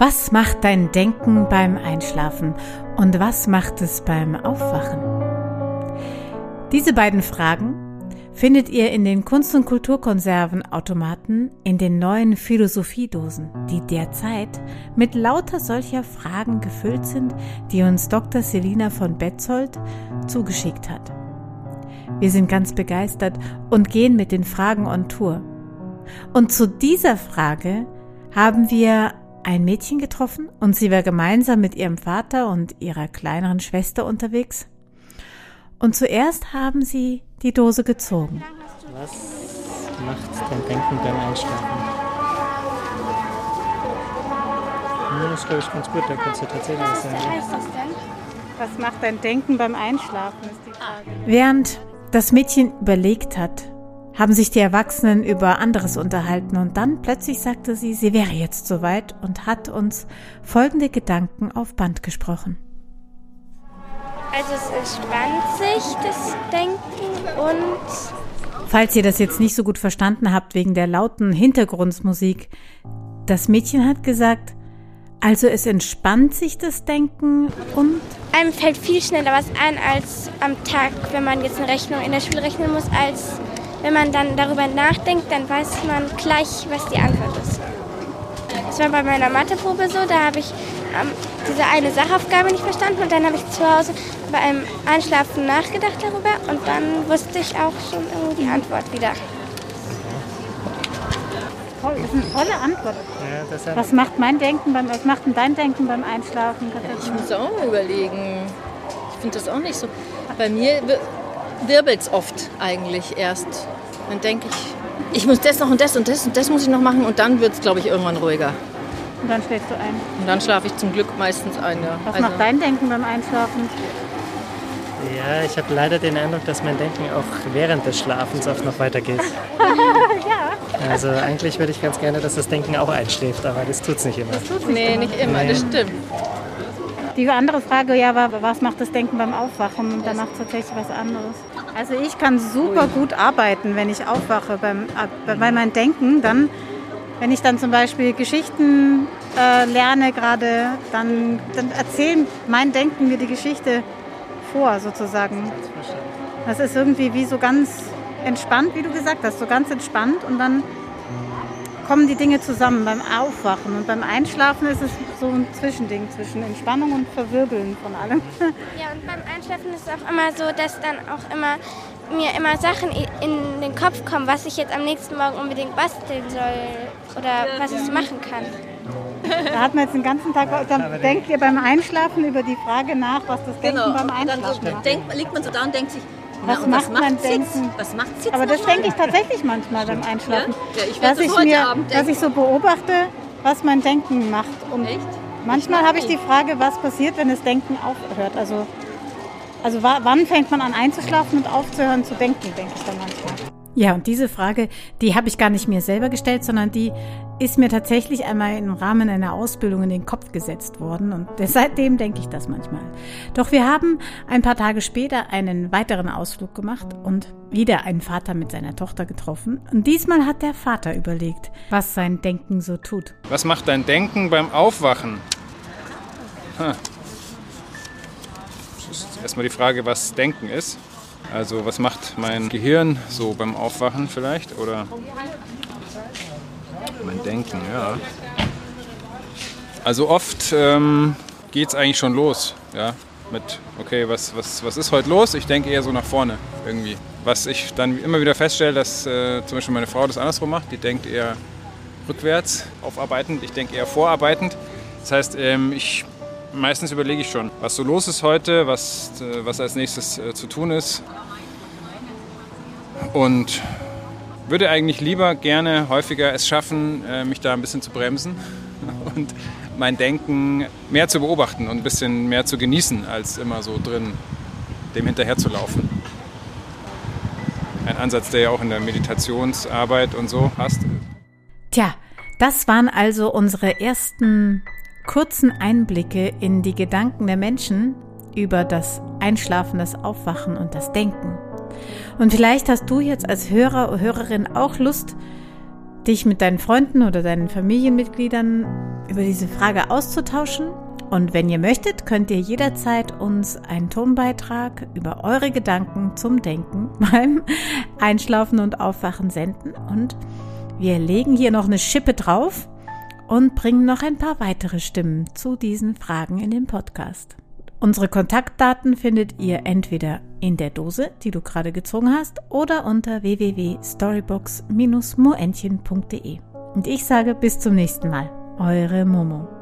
Was macht dein Denken beim Einschlafen und was macht es beim Aufwachen? Diese beiden Fragen findet ihr in den Kunst- und Kulturkonservenautomaten in den neuen Philosophiedosen, die derzeit mit lauter solcher Fragen gefüllt sind, die uns Dr. Selina von Betzold zugeschickt hat. Wir sind ganz begeistert und gehen mit den Fragen on Tour. Und zu dieser Frage haben wir ein Mädchen getroffen und sie war gemeinsam mit ihrem Vater und ihrer kleineren Schwester unterwegs. Und zuerst haben sie die Dose gezogen. Was macht dein Denken beim Einschlafen? Hm, das ist, glaube ich, ganz gut, da kannst du tatsächlich was sagen. Was heißt das denn? Was macht dein Denken beim Einschlafen, ist die Frage. Während das Mädchen überlegt hat, haben sich die Erwachsenen über anderes unterhalten und dann plötzlich sagte sie, sie wäre jetzt soweit und hat uns folgende Gedanken auf Band gesprochen. Also es entspannt sich das Denken und Falls ihr das jetzt nicht so gut verstanden habt wegen der lauten Hintergrundmusik, das Mädchen hat gesagt, also es entspannt sich das Denken und einem fällt viel schneller was ein als am Tag, wenn man jetzt eine Rechnung in der Schule rechnen muss, als wenn man dann darüber nachdenkt, dann weiß man gleich, was die Antwort ist. Das war bei meiner Matheprobe so, da habe ich ähm, diese eine Sachaufgabe nicht verstanden und dann habe ich zu Hause bei einem Einschlafen nachgedacht darüber und dann wusste ich auch schon irgendwie die Antwort wieder. Toll, das ist eine tolle Antwort. Ja, Was macht mein Denken beim, was macht denn dein Denken beim Einschlafen? Ich muss auch mal überlegen. Ich finde das auch nicht so. Bei mir wirbelt es oft eigentlich erst. Dann denke ich, ich muss das noch und das und das und das muss ich noch machen und dann wird es, glaube ich, irgendwann ruhiger. Und dann schläfst du ein. Und dann schlafe ich zum Glück meistens ein. Ja. Was Also, macht dein Denken beim Einschlafen? ja, ich habe leider den Eindruck, dass mein Denken auch während des Schlafens oft noch weitergeht. ja. Also eigentlich würde ich ganz gerne, dass das Denken auch einschläft, aber das tut es nicht immer. Nee, nicht immer, das stimmt. Die andere Frage ja war, was macht das Denken beim Aufwachen? Und danach tatsächlich was anderes. Also ich kann super gut arbeiten, wenn ich aufwache. Beim, bei meinem Denken dann, wenn ich dann zum Beispiel Geschichten äh, lerne gerade, dann, dann erzählt mein Denken mir die Geschichte vor sozusagen. Das ist irgendwie wie so ganz entspannt, wie du gesagt hast, so ganz entspannt und dann kommen die Dinge zusammen beim Aufwachen und beim Einschlafen ist es so ein Zwischending zwischen Entspannung und Verwirbeln von allem. Ja, und beim Einschlafen ist es auch immer so, dass dann auch immer mir immer Sachen in den Kopf kommen, was ich jetzt am nächsten Morgen unbedingt basteln soll oder was ich machen kann. Da hat man jetzt den ganzen Tag, dann denkt ihr beim Einschlafen über die Frage nach, was das Denken Genau, beim und dann so Einschlafen macht. denkt, liegt man so da und denkt sich, Was na, macht was mein macht's jetzt? Denken? Was macht's jetzt Aber das denke ich tatsächlich manchmal beim Einschlafen. Ja? Ja, ich dass, das ich mir, dass ich so beobachte, was mein Denken macht. Und Echt? manchmal habe ich die Frage, was passiert, wenn das Denken aufhört. Also, also wa- wann fängt man an einzuschlafen und aufzuhören zu denken, denke ich dann manchmal. Ja, und diese Frage, die habe ich gar nicht mir selber gestellt, sondern die ist mir tatsächlich einmal im Rahmen einer Ausbildung in den Kopf gesetzt worden und seitdem denke ich das manchmal. Doch wir haben ein paar Tage später einen weiteren Ausflug gemacht und wieder einen Vater mit seiner Tochter getroffen. Und diesmal hat der Vater überlegt, was sein Denken so tut. Was macht dein Denken beim Aufwachen? Ha. Das ist erstmal die Frage, was Denken ist. Also was macht mein Gehirn so beim Aufwachen vielleicht? Oder mein Denken, ja. Also oft ähm, geht es eigentlich schon los, ja. Mit, okay, was, was, was ist heute los? Ich denke eher so nach vorne irgendwie. Was ich dann immer wieder feststelle, dass äh, zum Beispiel meine Frau das andersrum macht. Die denkt eher rückwärts, aufarbeitend. Ich denke eher vorarbeitend. Das heißt, ähm, ich meistens überlege ich schon, was so los ist heute, was, äh, was als nächstes äh, zu tun ist. Und würde eigentlich lieber gerne häufiger es schaffen, äh, mich da ein bisschen zu bremsen und mein Denken mehr zu beobachten und ein bisschen mehr zu genießen, als immer so drin dem hinterher zu laufen. Ein Ansatz, der ja auch in der Meditationsarbeit und so passt. Tja, das waren also unsere ersten kurzen Einblicke in die Gedanken der Menschen über das Einschlafen, das Aufwachen und das Denken. Und vielleicht hast du jetzt als Hörer oder Hörerin auch Lust, dich mit deinen Freunden oder deinen Familienmitgliedern über diese Frage auszutauschen. Und wenn ihr möchtet, könnt ihr jederzeit uns einen Tonbeitrag über eure Gedanken zum Denken beim Einschlafen und Aufwachen senden. Und wir legen hier noch eine Schippe drauf und bringen noch ein paar weitere Stimmen zu diesen Fragen in den Podcast. Unsere Kontaktdaten findet ihr entweder in der Dose, die du gerade gezogen hast, oder unter www.storybox-moentchen.de. Und ich sage bis zum nächsten Mal. Eure Momo.